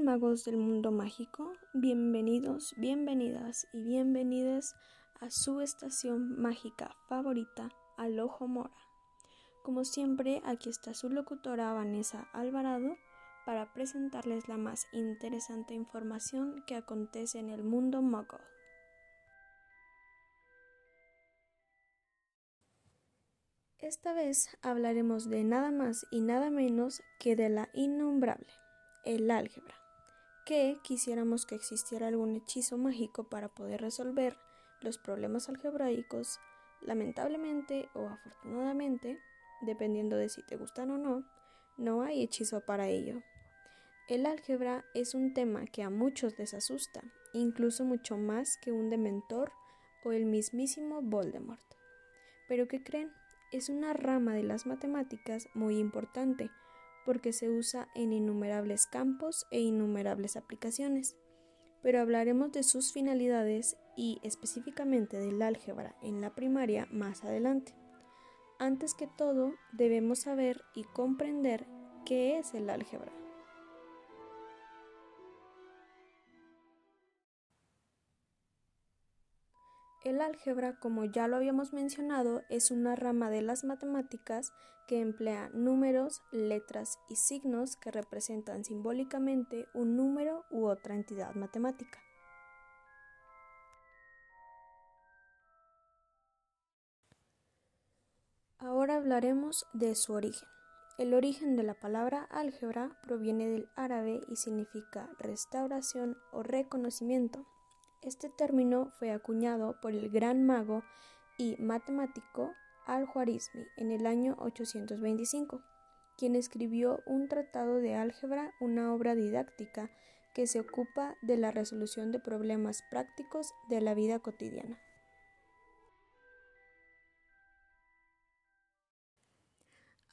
magos del mundo mágico, bienvenidos, bienvenidas y bienvenidas a su estación mágica favorita, Al Ojo Mora. Como siempre, aquí está su locutora Vanessa Alvarado para presentarles la más interesante información que acontece en el mundo muggle. Esta vez hablaremos de nada más y nada menos que de la innombrable, el álgebra que quisiéramos que existiera algún hechizo mágico para poder resolver los problemas algebraicos, lamentablemente o afortunadamente, dependiendo de si te gustan o no, no hay hechizo para ello. El álgebra es un tema que a muchos les asusta, incluso mucho más que un dementor o el mismísimo Voldemort. Pero ¿qué creen? Es una rama de las matemáticas muy importante, porque se usa en innumerables campos e innumerables aplicaciones, pero hablaremos de sus finalidades y específicamente del álgebra en la primaria más adelante. Antes que todo, debemos saber y comprender qué es el álgebra. El álgebra, como ya lo habíamos mencionado, es una rama de las matemáticas que emplea números, letras y signos que representan simbólicamente un número u otra entidad matemática. Ahora hablaremos de su origen. El origen de la palabra álgebra proviene del árabe y significa restauración o reconocimiento. Este término fue acuñado por el gran mago y matemático Al-Khwarizmi en el año 825, quien escribió un tratado de álgebra, una obra didáctica que se ocupa de la resolución de problemas prácticos de la vida cotidiana.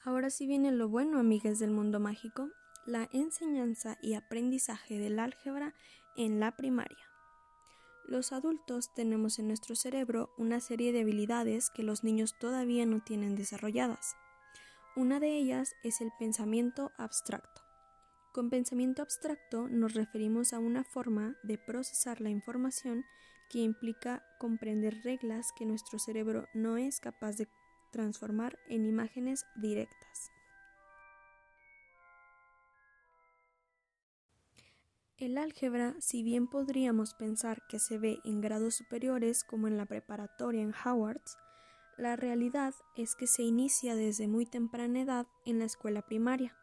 Ahora sí viene lo bueno, amigas del mundo mágico, la enseñanza y aprendizaje del álgebra en la primaria. Los adultos tenemos en nuestro cerebro una serie de habilidades que los niños todavía no tienen desarrolladas. Una de ellas es el pensamiento abstracto. Con pensamiento abstracto nos referimos a una forma de procesar la información que implica comprender reglas que nuestro cerebro no es capaz de transformar en imágenes directas. El álgebra, si bien podríamos pensar que se ve en grados superiores como en la preparatoria en Howards, la realidad es que se inicia desde muy temprana edad en la escuela primaria,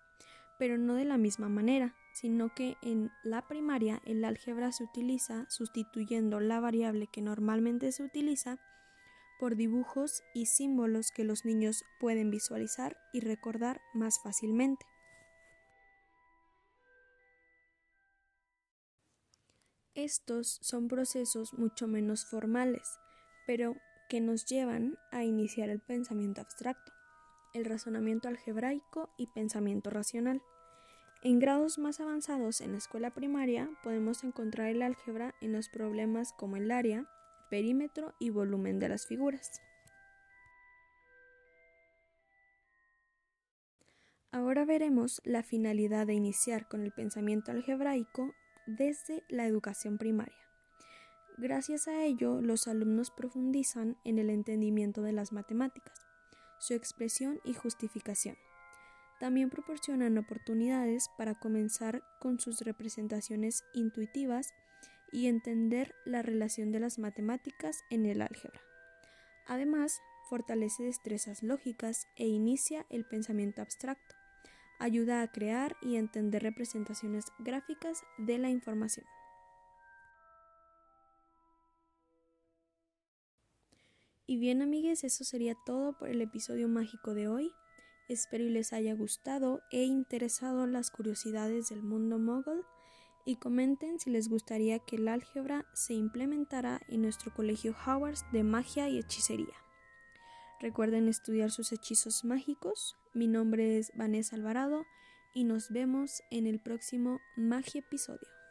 pero no de la misma manera, sino que en la primaria el álgebra se utiliza sustituyendo la variable que normalmente se utiliza por dibujos y símbolos que los niños pueden visualizar y recordar más fácilmente. Estos son procesos mucho menos formales, pero que nos llevan a iniciar el pensamiento abstracto, el razonamiento algebraico y pensamiento racional. En grados más avanzados en la escuela primaria podemos encontrar el álgebra en los problemas como el área, perímetro y volumen de las figuras. Ahora veremos la finalidad de iniciar con el pensamiento algebraico desde la educación primaria. Gracias a ello, los alumnos profundizan en el entendimiento de las matemáticas, su expresión y justificación. También proporcionan oportunidades para comenzar con sus representaciones intuitivas y entender la relación de las matemáticas en el álgebra. Además, fortalece destrezas lógicas e inicia el pensamiento abstracto ayuda a crear y entender representaciones gráficas de la información. Y bien amigues, eso sería todo por el episodio mágico de hoy. Espero y les haya gustado e interesado las curiosidades del mundo mogul y comenten si les gustaría que el álgebra se implementara en nuestro colegio Howard de magia y hechicería. Recuerden estudiar sus hechizos mágicos. Mi nombre es Vanessa Alvarado y nos vemos en el próximo Magia episodio.